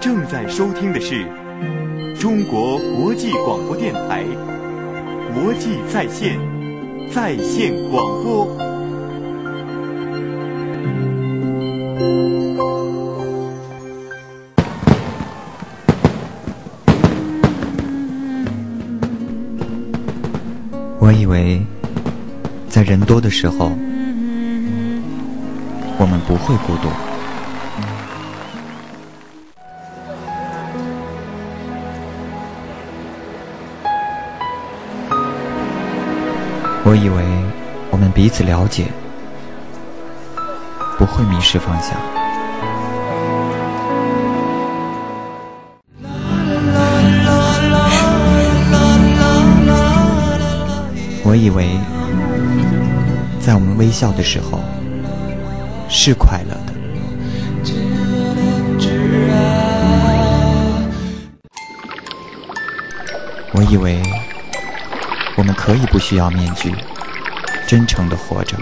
正在收听的是中国国际广播电台国际在线在线广播。我以为，在人多的时候，我们不会孤独。我以为我们彼此了解，不会迷失方向。我以为，在我们微笑的时候是快乐的。我以为。我们可以不需要面具，真诚的活着。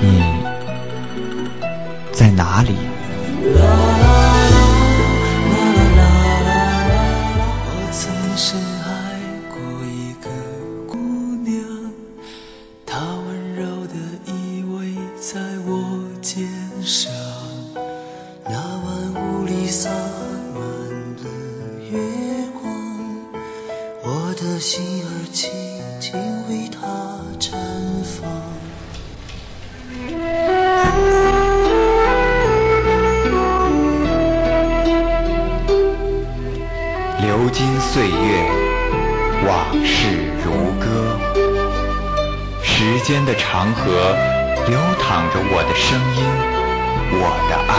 你在哪里？岁声音，我的爱。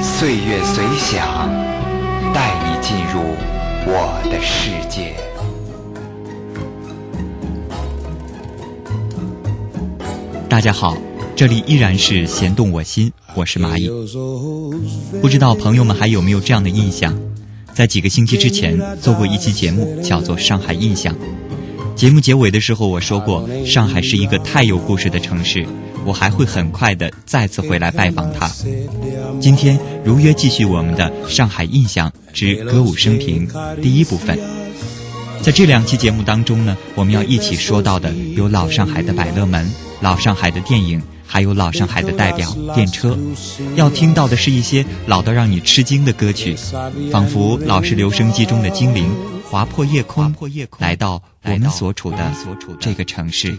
岁月随想，带你进入我的世界。大家好，这里依然是弦动我心，我是蚂蚁。不知道朋友们还有没有这样的印象？在几个星期之前做过一期节目，叫做《上海印象》。节目结尾的时候，我说过，上海是一个太有故事的城市，我还会很快的再次回来拜访它。今天如约继续我们的《上海印象之歌舞升平》第一部分。在这两期节目当中呢，我们要一起说到的有老上海的百乐门、老上海的电影。还有老上海的代表电车，要听到的是一些老到让你吃惊的歌曲，仿佛老式留声机中的精灵划破夜空，来到我们所处的这个城市。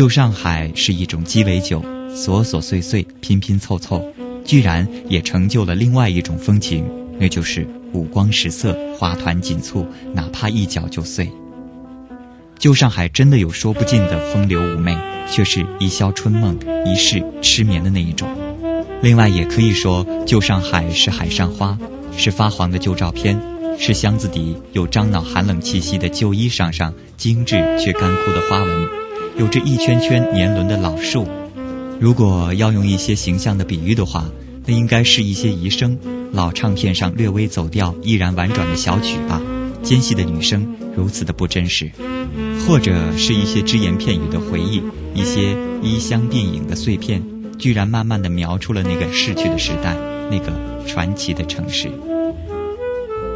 旧上海是一种鸡尾酒，琐琐碎碎，拼拼凑凑，居然也成就了另外一种风情，那就是五光十色、花团锦簇，哪怕一脚就碎。旧上海真的有说不尽的风流妩媚，却是一宵春梦，一世痴眠的那一种。另外，也可以说，旧上海是海上花，是发黄的旧照片，是箱子底有樟脑寒冷气息的旧衣裳上精致却干枯的花纹，有着一圈圈年轮的老树。如果要用一些形象的比喻的话，那应该是一些遗声，老唱片上略微走调、依然婉转的小曲吧。尖细的女声，如此的不真实。或者是一些只言片语的回忆，一些衣香鬓影的碎片，居然慢慢的描出了那个逝去的时代，那个传奇的城市。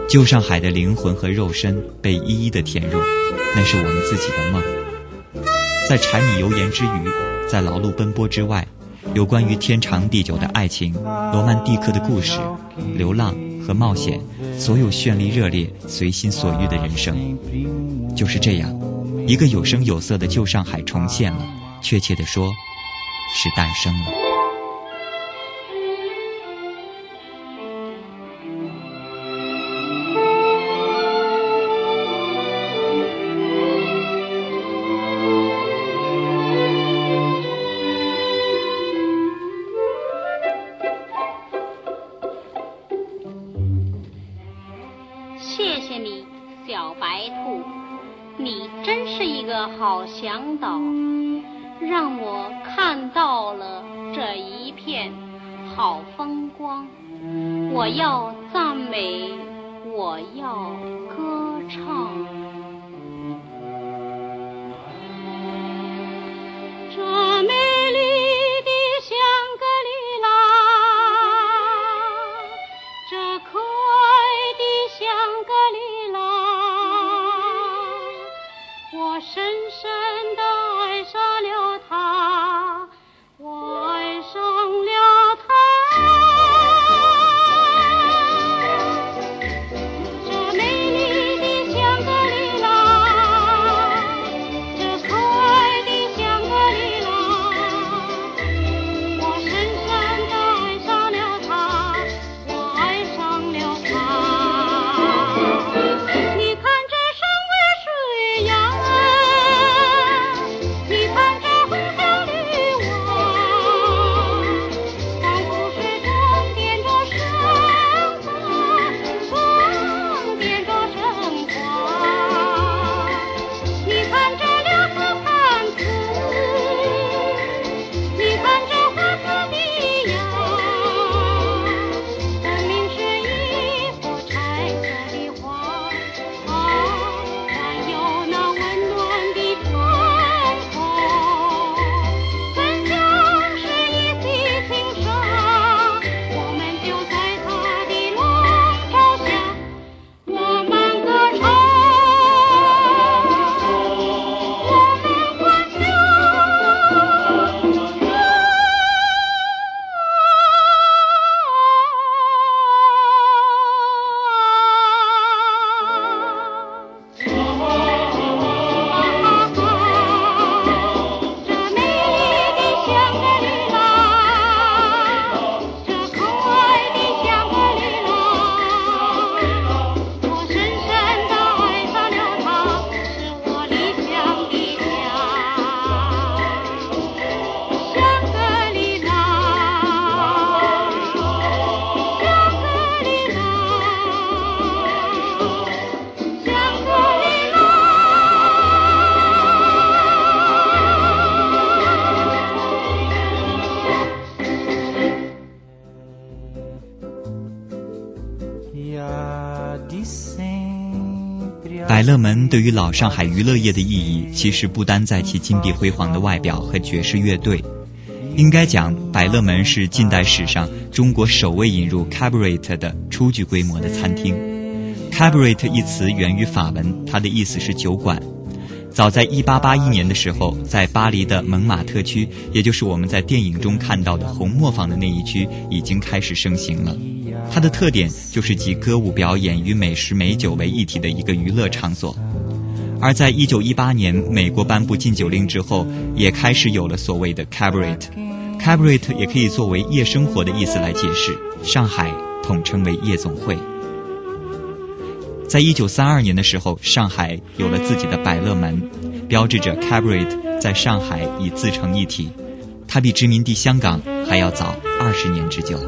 旧上海的灵魂和肉身被一一的填入，那是我们自己的梦。在柴米油盐之余，在劳碌奔波之外，有关于天长地久的爱情、罗曼蒂克的故事、流浪和冒险，所有绚丽热烈、随心所欲的人生，就是这样。一个有声有色的旧上海重现了，确切的说，是诞生了。光，我要赞美，我要歌唱。这美丽的香格里拉，这可爱的香格里拉，我身。对于老上海娱乐业的意义，其实不单在其金碧辉煌的外表和爵士乐队。应该讲，百乐门是近代史上中国首位引入 cabaret 的初具规模的餐厅。cabaret 一词源于法文，它的意思是酒馆。早在1881年的时候，在巴黎的蒙马特区，也就是我们在电影中看到的红磨坊的那一区，已经开始盛行了。它的特点就是集歌舞表演与美食美酒为一体的一个娱乐场所。而在一九一八年美国颁布禁酒令之后，也开始有了所谓的 cabaret。cabaret 也可以作为夜生活的意思来解释，上海统称为夜总会。在一九三二年的时候，上海有了自己的百乐门，标志着 cabaret 在上海已自成一体。它比殖民地香港还要早二十年之久。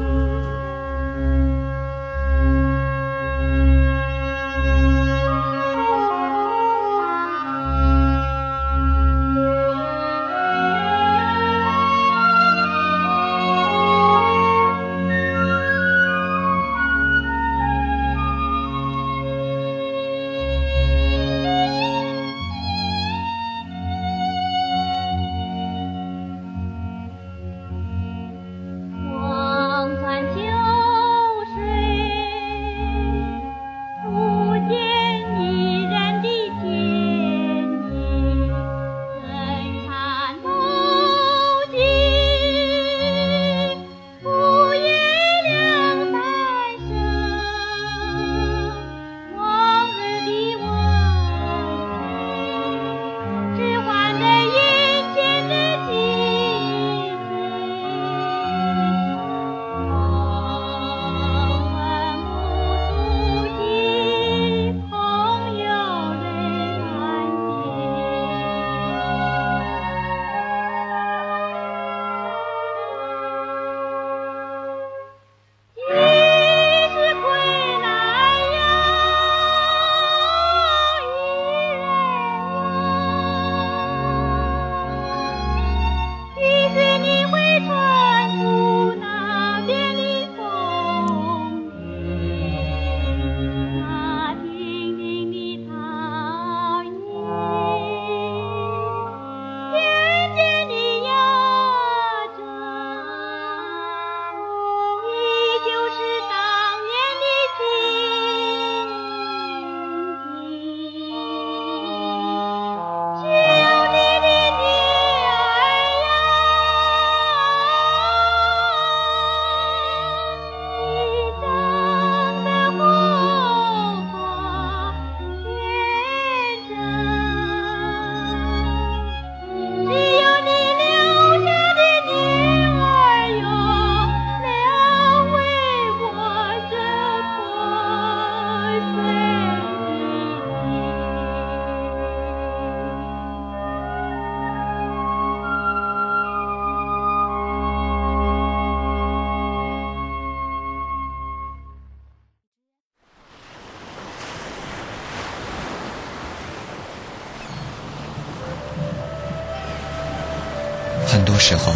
时候，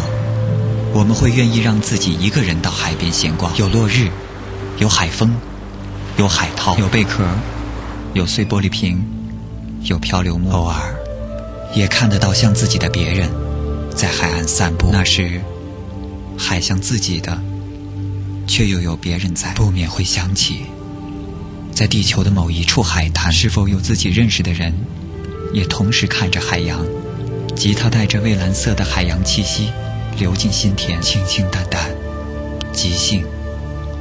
我们会愿意让自己一个人到海边闲逛，有落日，有海风，有海涛，有贝壳，有碎玻璃瓶，有漂流木。偶尔，也看得到像自己的别人，在海岸散步。那时，海像自己的，却又有别人在，不免会想起，在地球的某一处海滩，是否有自己认识的人，也同时看着海洋。吉他带着蔚蓝色的海洋气息，流进心田，清清淡淡，即兴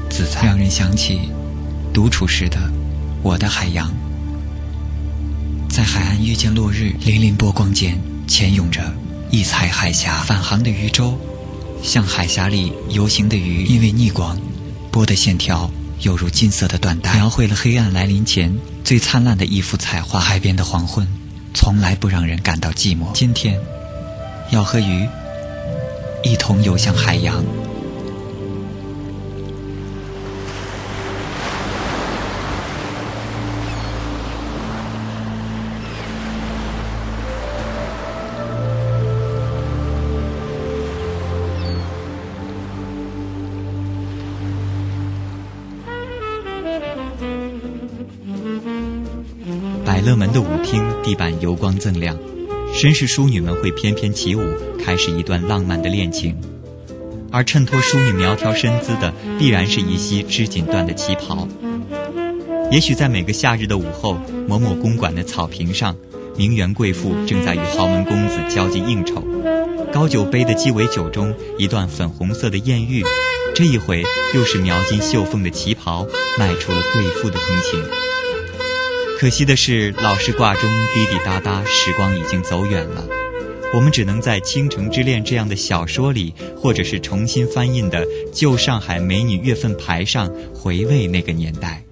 自在，让人想起独处时的我的海洋。在海岸遇见落日，粼粼波光间潜涌着异彩海峡，返航的渔舟，像海峡里游行的鱼，因为逆光，波的线条犹如金色的缎带，描绘了黑暗来临前最灿烂的一幅彩画。海边的黄昏。从来不让人感到寂寞。今天，要和鱼一同游向海洋。油光锃亮，绅士淑女们会翩翩起舞，开始一段浪漫的恋情。而衬托淑女苗条身姿的，必然是一袭织锦缎的旗袍。也许在每个夏日的午后，某某公馆的草坪上，名媛贵妇正在与豪门公子交际应酬，高酒杯的鸡尾酒中，一段粉红色的艳遇，这一回又是描金绣凤的旗袍，卖出了贵妇的风情。可惜的是，老式挂钟滴滴答答，时光已经走远了。我们只能在《倾城之恋》这样的小说里，或者是重新翻印的《旧上海美女月份牌》上，回味那个年代。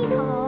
sweetheart.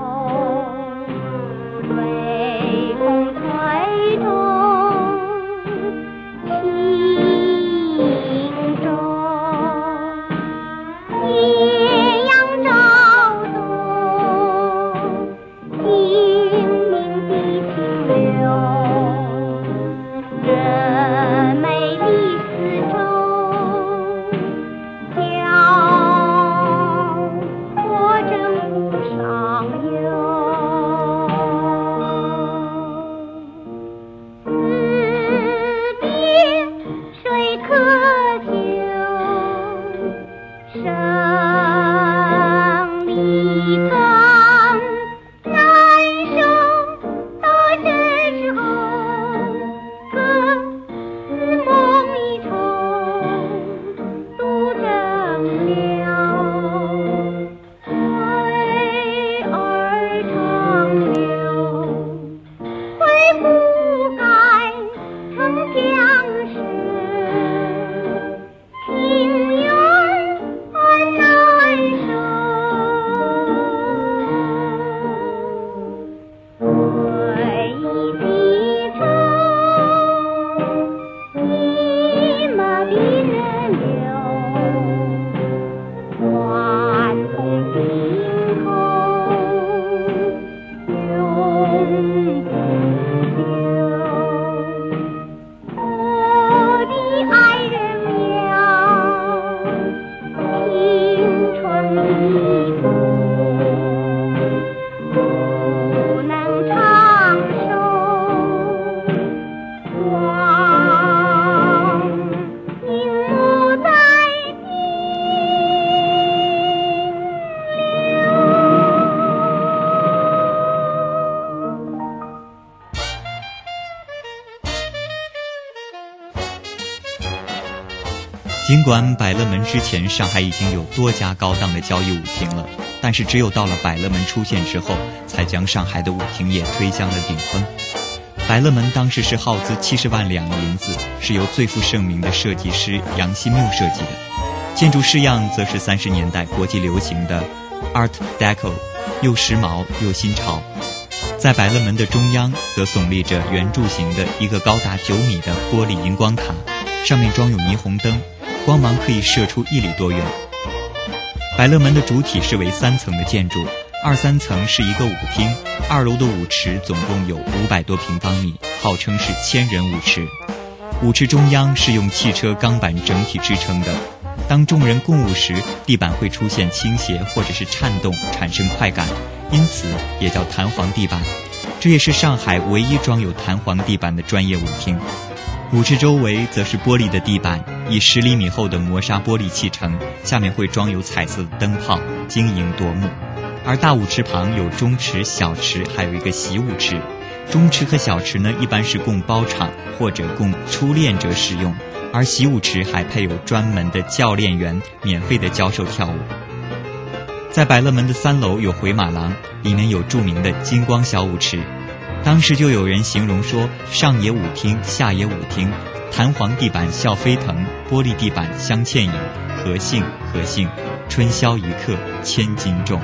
尽管百乐门之前，上海已经有多家高档的交易舞厅了，但是只有到了百乐门出现之后，才将上海的舞厅业推向了顶峰。百乐门当时是耗资七十万两银子，是由最负盛名的设计师杨新缪设计的，建筑式样则是三十年代国际流行的 Art Deco，又时髦又新潮。在百乐门的中央，则耸立着圆柱形的一个高达九米的玻璃荧光塔，上面装有霓虹灯。光芒可以射出一里多远。百乐门的主体是为三层的建筑，二三层是一个舞厅，二楼的舞池总共有五百多平方米，号称是千人舞池。舞池中央是用汽车钢板整体支撑的，当众人共舞时，地板会出现倾斜或者是颤动，产生快感，因此也叫弹簧地板。这也是上海唯一装有弹簧地板的专业舞厅。舞池周围则是玻璃的地板，以十厘米厚的磨砂玻璃砌成，下面会装有彩色的灯泡，晶莹夺目。而大舞池旁有中池、小池，还有一个习舞池。中池和小池呢，一般是供包场或者供初练者使用，而习舞池还配有专门的教练员，免费的教授跳舞。在百乐门的三楼有回马廊，里面有著名的金光小舞池。当时就有人形容说，上也舞厅，下也舞厅，弹簧地板笑飞腾，玻璃地板镶倩影。何幸何幸，春宵一刻千金重。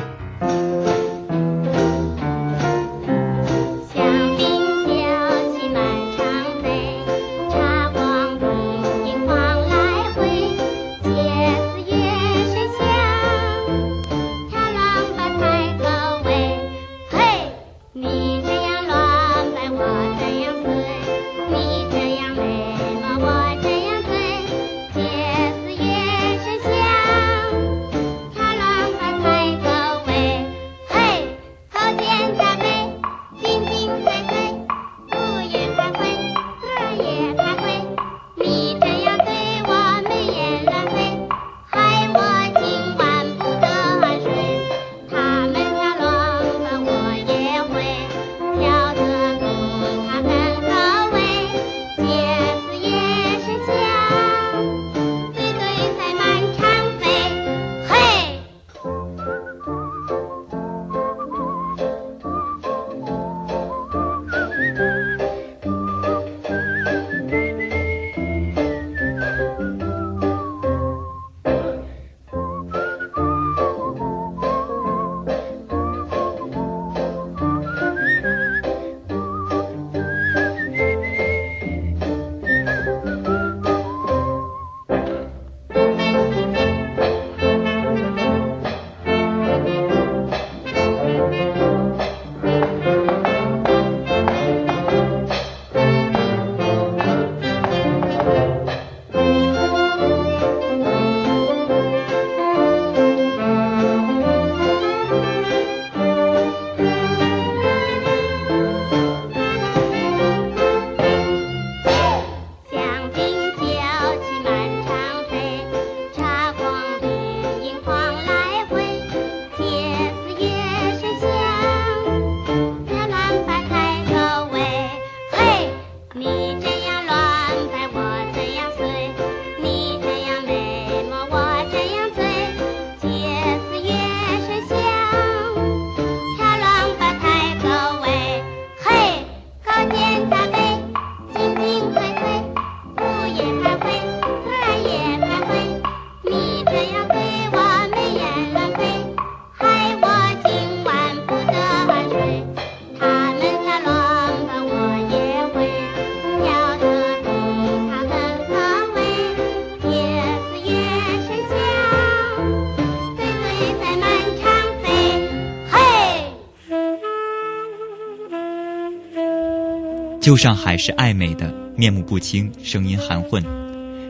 旧上海是爱美的，面目不清，声音含混，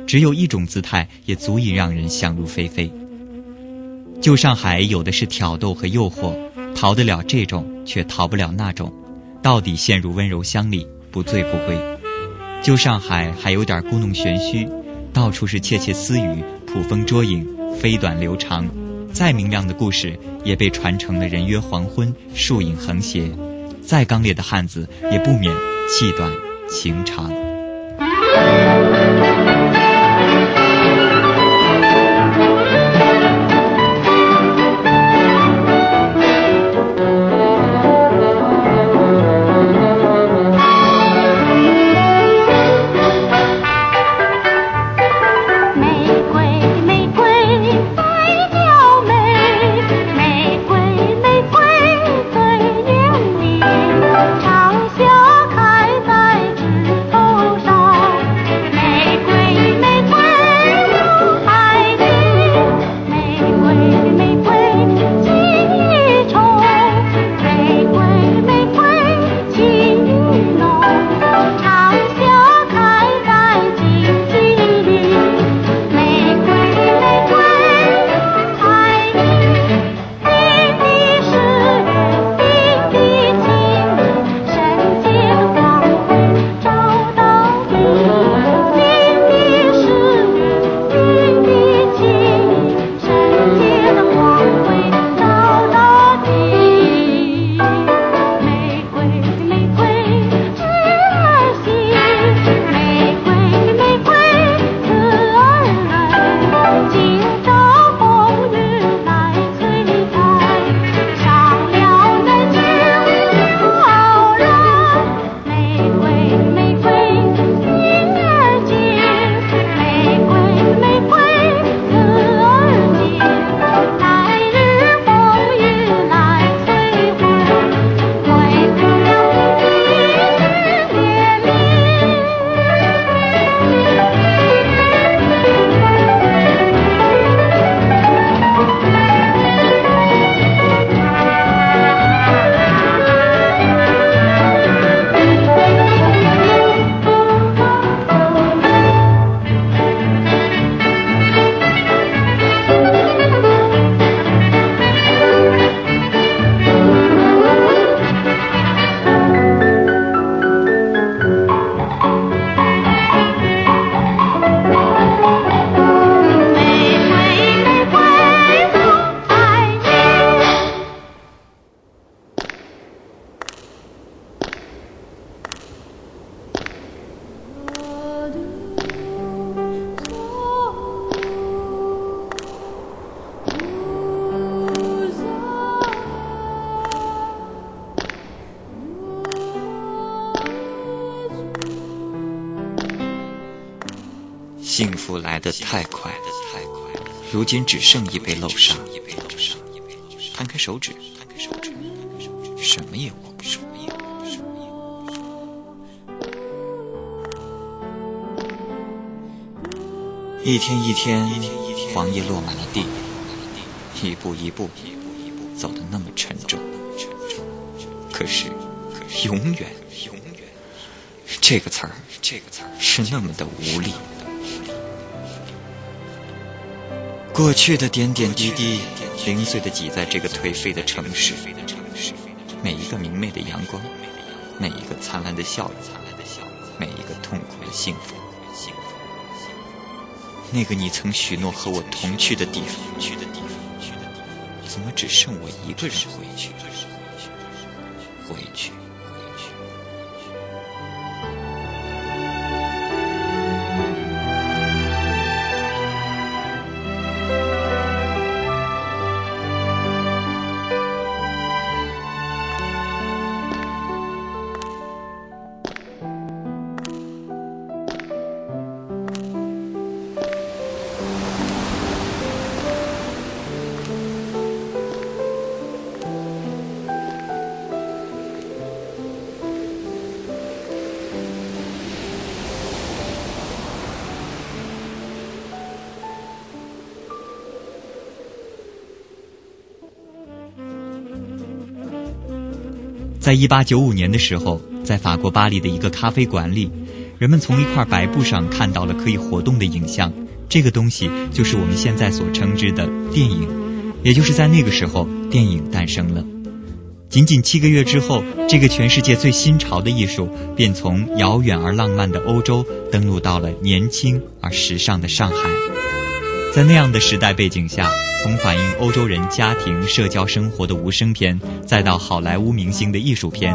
只有一种姿态也足以让人想入非非。旧上海有的是挑逗和诱惑，逃得了这种，却逃不了那种，到底陷入温柔乡里，不醉不归。旧上海还有点故弄玄虚，到处是窃窃私语，捕风捉影，飞短流长，再明亮的故事也被传成了人约黄昏，树影横斜，再刚烈的汉子也不免。气短情长。来的太快，如今只剩一杯漏沙。摊开手指，什么也握不住。一天一天，黄叶落满了地，一步一步，走得那么沉重。可是，永远，永远，这个词儿，这个词儿是那么的无力。过去的点点滴滴，零碎的挤在这个颓废的城市。每一个明媚的阳光，每一个灿烂的笑容，每一个痛苦的幸福。那个你曾许诺和我同去的地方，怎么只剩我一个人回去？回去。在一八九五年的时候，在法国巴黎的一个咖啡馆里，人们从一块白布上看到了可以活动的影像。这个东西就是我们现在所称之的电影。也就是在那个时候，电影诞生了。仅仅七个月之后，这个全世界最新潮的艺术便从遥远而浪漫的欧洲登陆到了年轻而时尚的上海。在那样的时代背景下。从反映欧洲人家庭社交生活的无声片，再到好莱坞明星的艺术片；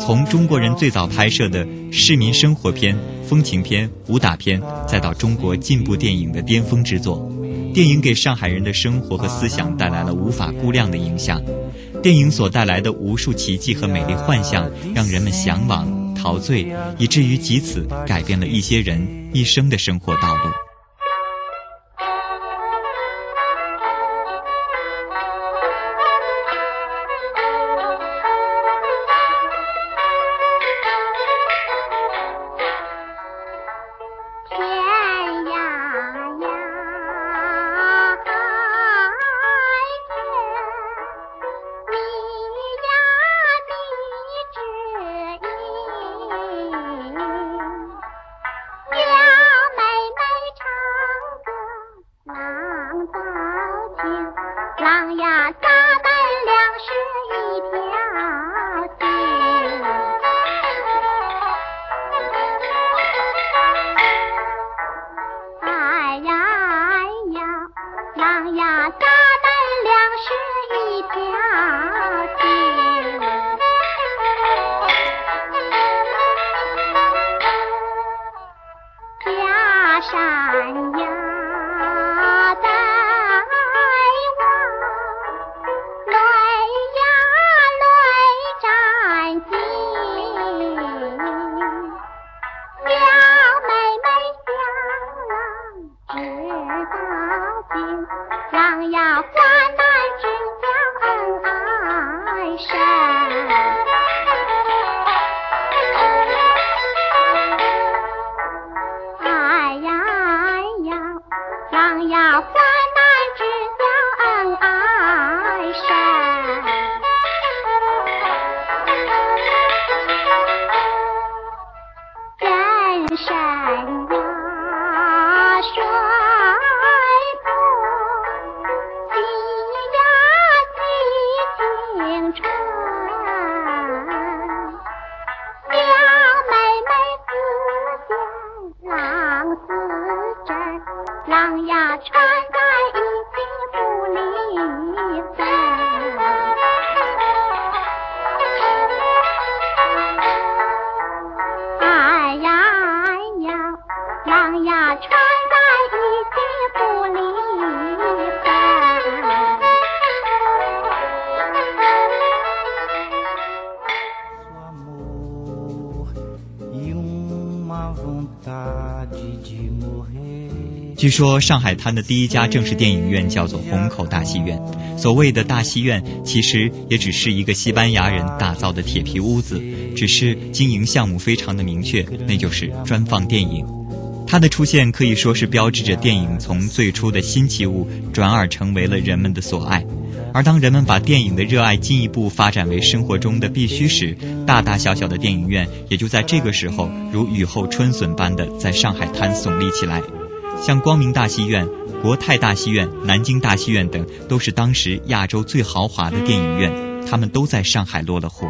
从中国人最早拍摄的市民生活片、风情片、武打片，再到中国进步电影的巅峰之作，电影给上海人的生活和思想带来了无法估量的影响。电影所带来的无数奇迹和美丽幻象，让人们向往、陶醉，以至于及此改变了一些人一生的生活道路。Shine. 据说上海滩的第一家正式电影院叫做虹口大戏院。所谓的大戏院，其实也只是一个西班牙人打造的铁皮屋子，只是经营项目非常的明确，那就是专放电影。它的出现可以说是标志着电影从最初的新奇物转而成为了人们的所爱。而当人们把电影的热爱进一步发展为生活中的必须时，大大小小的电影院也就在这个时候如雨后春笋般的在上海滩耸立起来。像光明大戏院、国泰大戏院、南京大戏院等，都是当时亚洲最豪华的电影院，他们都在上海落了户。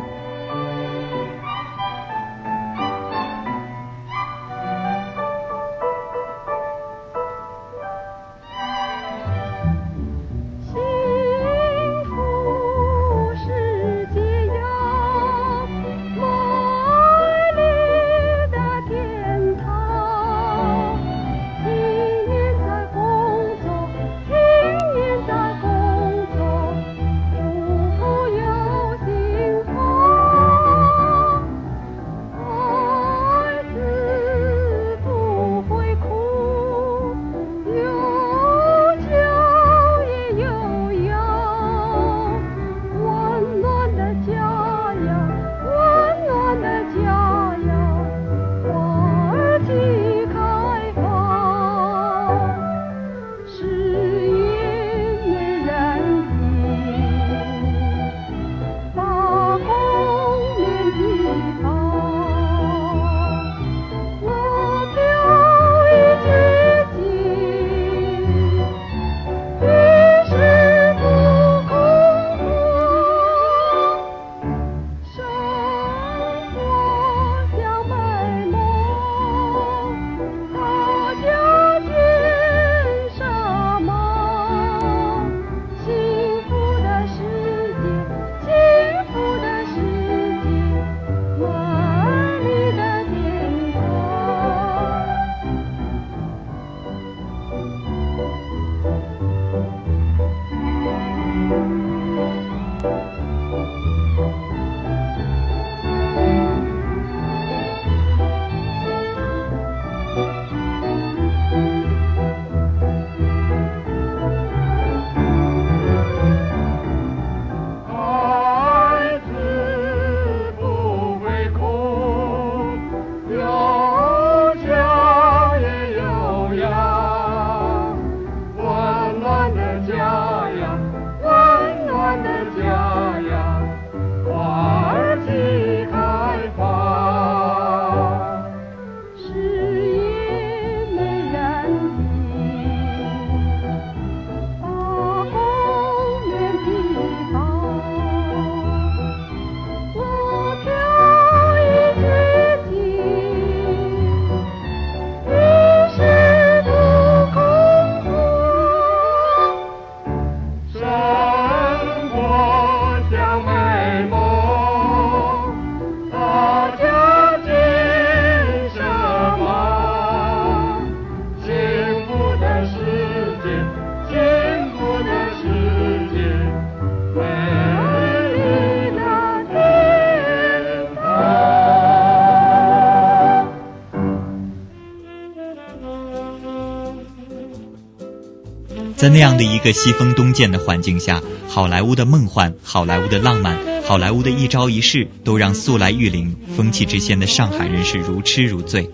那样的一个西风东渐的环境下，好莱坞的梦幻、好莱坞的浪漫、好莱坞的一招一式，都让素来玉林、风气之先的上海人是如痴如醉，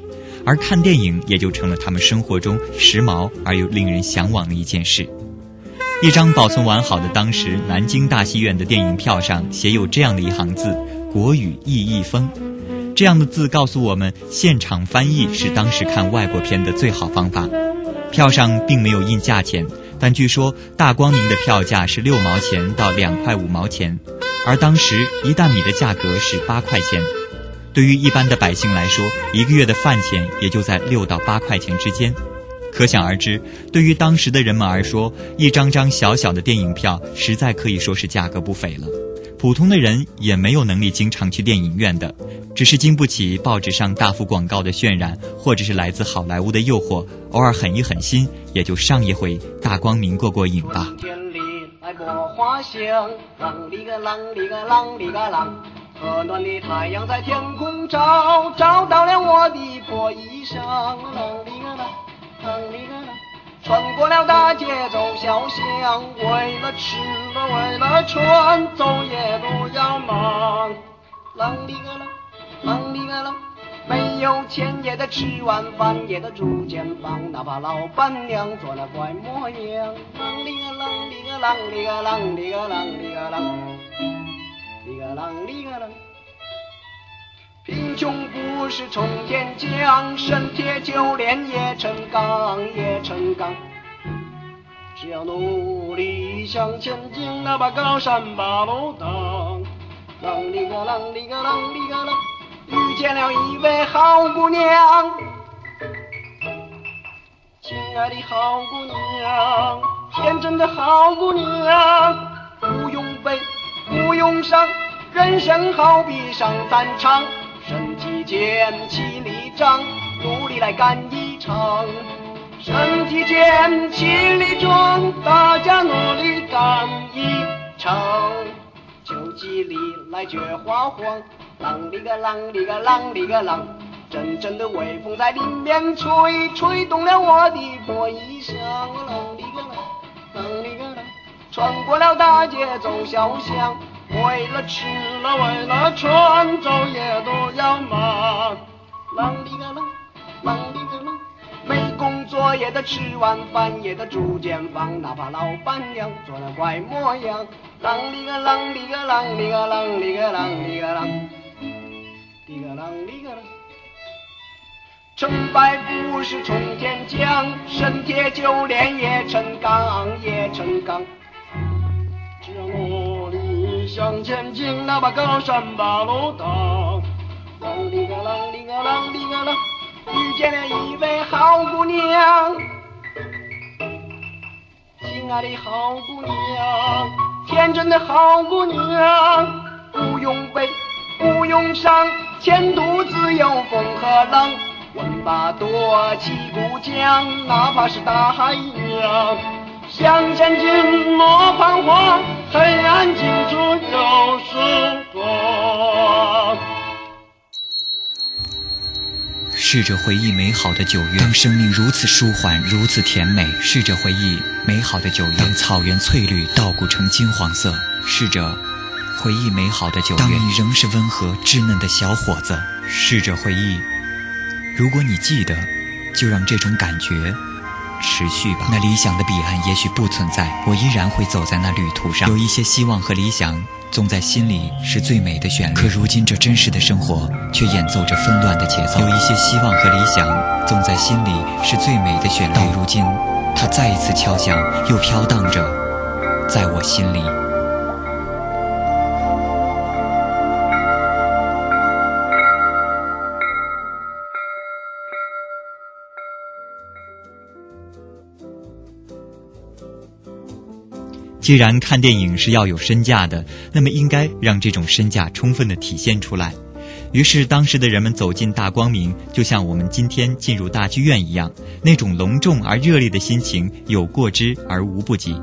而看电影也就成了他们生活中时髦而又令人向往的一件事。一张保存完好的当时南京大戏院的电影票上写有这样的一行字：“国语意译风”，这样的字告诉我们，现场翻译是当时看外国片的最好方法。票上并没有印价钱。但据说大光明的票价是六毛钱到两块五毛钱，而当时一担米的价格是八块钱。对于一般的百姓来说，一个月的饭钱也就在六到八块钱之间。可想而知，对于当时的人们而说，一张张小小的电影票实在可以说是价格不菲了。普通的人也没有能力经常去电影院的，只是经不起报纸上大幅广告的渲染，或者是来自好莱坞的诱惑，偶尔狠一狠心，也就上一回大光明过过瘾吧。天里来播花香，啷里个啷里个啷里个啷，和暖的太阳在天空照，照到了我的破衣裳，啷里个啷，啷里个啷，穿过了大街走小巷，为了吃了为了穿，走也不要忙，啷里个啷，啷里个啷，没有钱也得吃碗饭，也得住间房，哪怕老板娘做了怪模样，啷里个啷里个啷里个啷里个啷里个啷，里个啷里个啷。贫穷不是从天降，生铁就炼也成钢，也成钢。只要努力向前进，哪怕高山把路挡。啷里个啷里个啷里个啷，遇见了一位好姑娘，亲爱的好姑娘，天真的好姑娘，不用悲，不用伤，人生好比上战场。身体健气力壮，努力来干一场。身体健气力壮，大家努力干一场。秋季里来菊花黄，啷里个啷里个啷里个啷，阵阵的微风在林面吹，吹动了我的破衣裳。啷里个啷，啷里个啷，穿过了大街走小巷。为了吃了，为了穿，昼夜都要忙。啷里个啷，啷里个啷，没工作也得吃碗饭，也得住间房，哪怕老板娘做了怪模样。啷里个啷里个啷里个啷里个啷里个啷，里个啷里个啷。成败不是从天降，身铁就炼也成钢，也成钢。只要努力。向前进，哪怕高山把路挡。啷里个啷里个啷里个啷，遇见了一位好姑娘，亲爱的好姑娘，天真的好姑娘，不用悲，不用伤，前途自有风和浪。问吧，多起故乡，哪怕是大海一样，向前进，莫彷徨。黑暗尽处有曙光。试着回忆美好的九月，当生命如此舒缓，如此甜美；试着回忆美好的九月，当草原翠绿，稻谷成金黄色；试着回忆美好的九月，当你仍是温和稚嫩的小伙子；试着回忆，如果你记得，就让这种感觉。持续吧，那理想的彼岸也许不存在，我依然会走在那旅途上。有一些希望和理想，总在心里是最美的旋律。可如今这真实的生活，却演奏着纷乱的节奏。有一些希望和理想，总在心里是最美的旋律。到如今，它再一次敲响，又飘荡着，在我心里。既然看电影是要有身价的，那么应该让这种身价充分的体现出来。于是，当时的人们走进大光明，就像我们今天进入大剧院一样，那种隆重而热烈的心情有过之而无不及。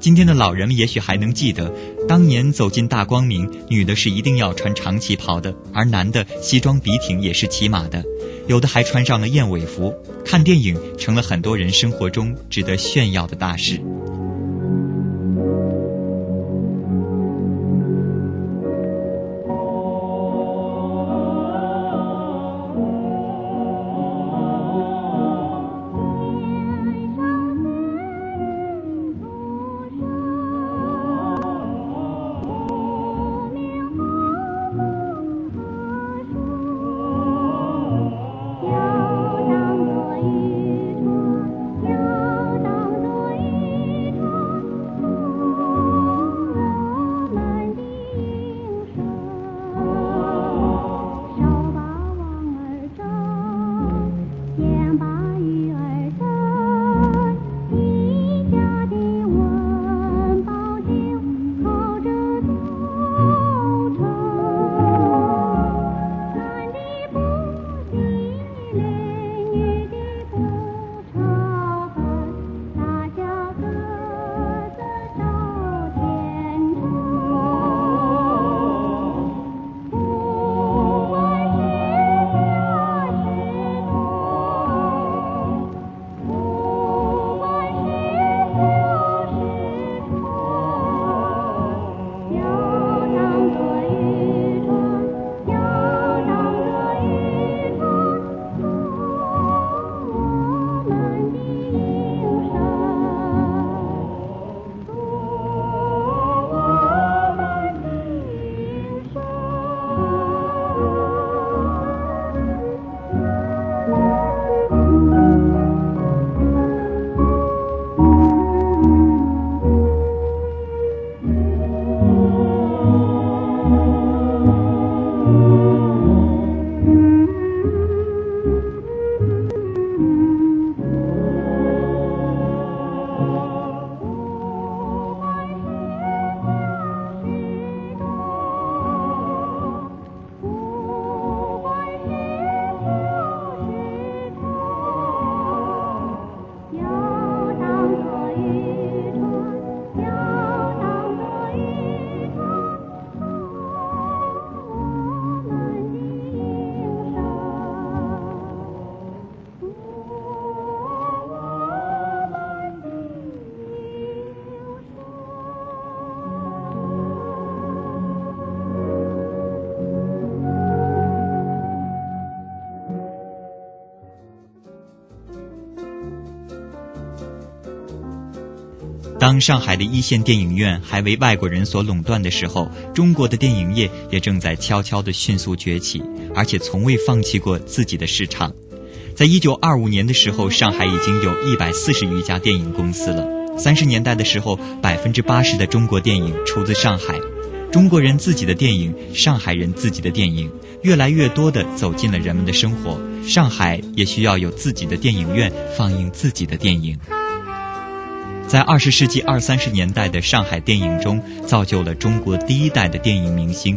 今天的老人们也许还能记得，当年走进大光明，女的是一定要穿长旗袍的，而男的西装笔挺也是骑马的，有的还穿上了燕尾服。看电影成了很多人生活中值得炫耀的大事。当上海的一线电影院还为外国人所垄断的时候，中国的电影业也正在悄悄地迅速崛起，而且从未放弃过自己的市场。在一九二五年的时候，上海已经有一百四十余家电影公司了。三十年代的时候，百分之八十的中国电影出自上海，中国人自己的电影，上海人自己的电影，越来越多地走进了人们的生活。上海也需要有自己的电影院，放映自己的电影。在二十世纪二三十年代的上海电影中，造就了中国第一代的电影明星。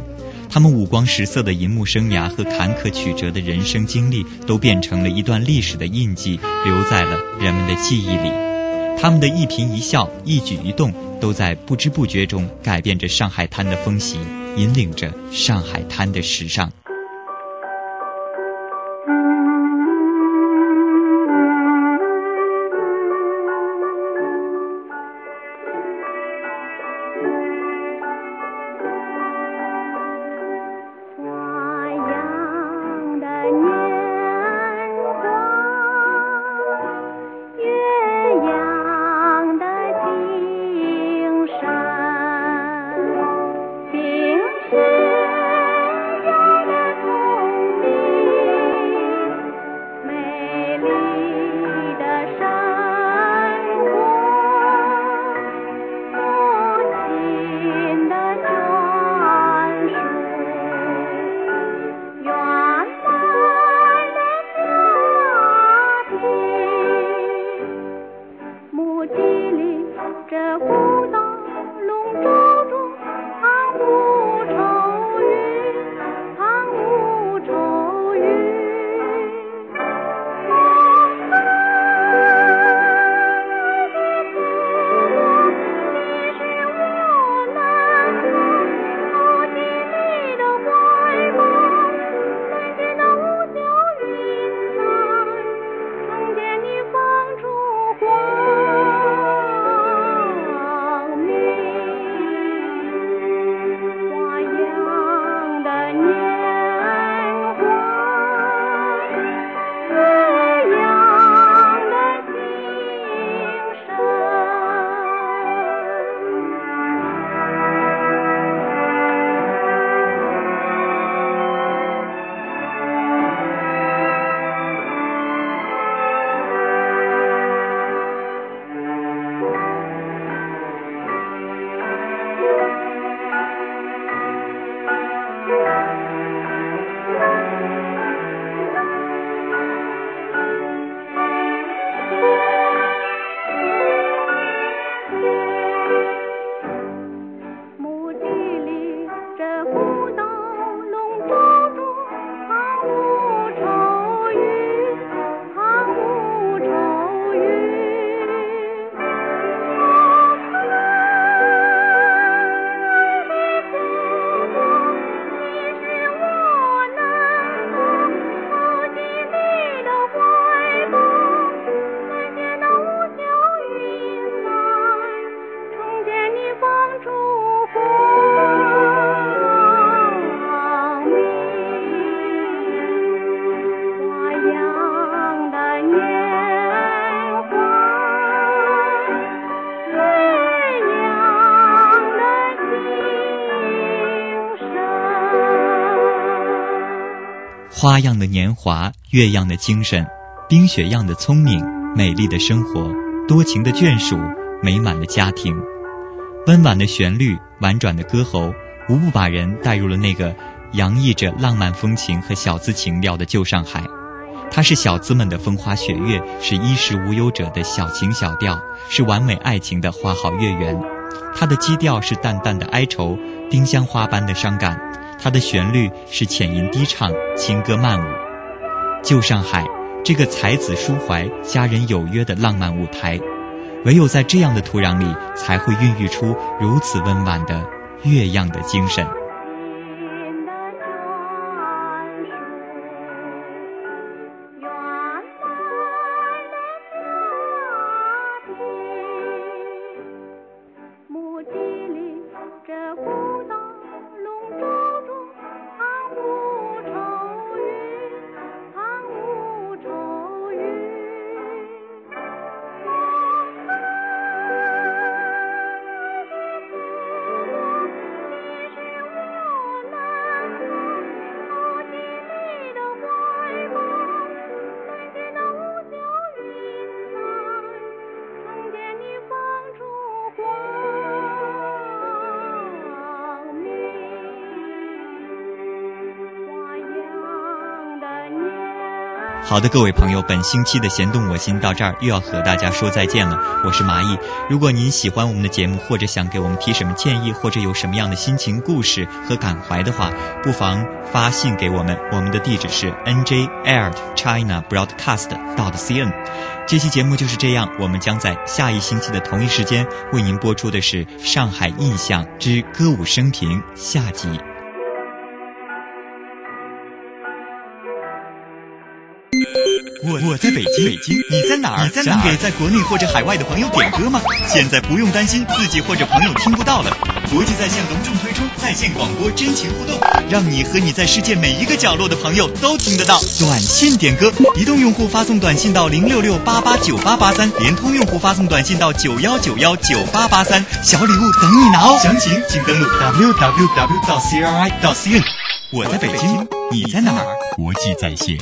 他们五光十色的银幕生涯和坎坷曲折的人生经历，都变成了一段历史的印记，留在了人们的记忆里。他们的一颦一笑、一举一动，都在不知不觉中改变着上海滩的风习，引领着上海滩的时尚。地里，这。花样的年华，月样的精神，冰雪样的聪明，美丽的生活，多情的眷属，美满的家庭，温婉的旋律，婉转的歌喉，无不把人带入了那个洋溢着浪漫风情和小资情调的旧上海。它是小资们的风花雪月，是衣食无忧者的小情小调，是完美爱情的花好月圆。它的基调是淡淡的哀愁，丁香花般的伤感。它的旋律是浅吟低唱，轻歌曼舞。旧上海，这个才子抒怀、佳人有约的浪漫舞台，唯有在这样的土壤里，才会孕育出如此温婉的月样的精神。好的，各位朋友，本星期的弦动我心到这儿又要和大家说再见了。我是麻艺，如果您喜欢我们的节目，或者想给我们提什么建议，或者有什么样的心情故事和感怀的话，不妨发信给我们。我们的地址是 n j air china broadcast dot cn。这期节目就是这样，我们将在下一星期的同一时间为您播出的是《上海印象之歌舞升平》下集。我我在北京，北京，你在哪儿？你在哪儿？想给在国内或者海外的朋友点歌吗？现在不用担心自己或者朋友听不到了。国际在线隆重推出在线广播真情互动，让你和你在世界每一个角落的朋友都听得到。短信点歌，移动用户发送短信到零六六八八九八八三，联通用户发送短信到九幺九幺九八八三，小礼物等你拿哦。详情请登录 w w w. 到 c r i. 到 c n。我在北京，你在哪儿？国际在线。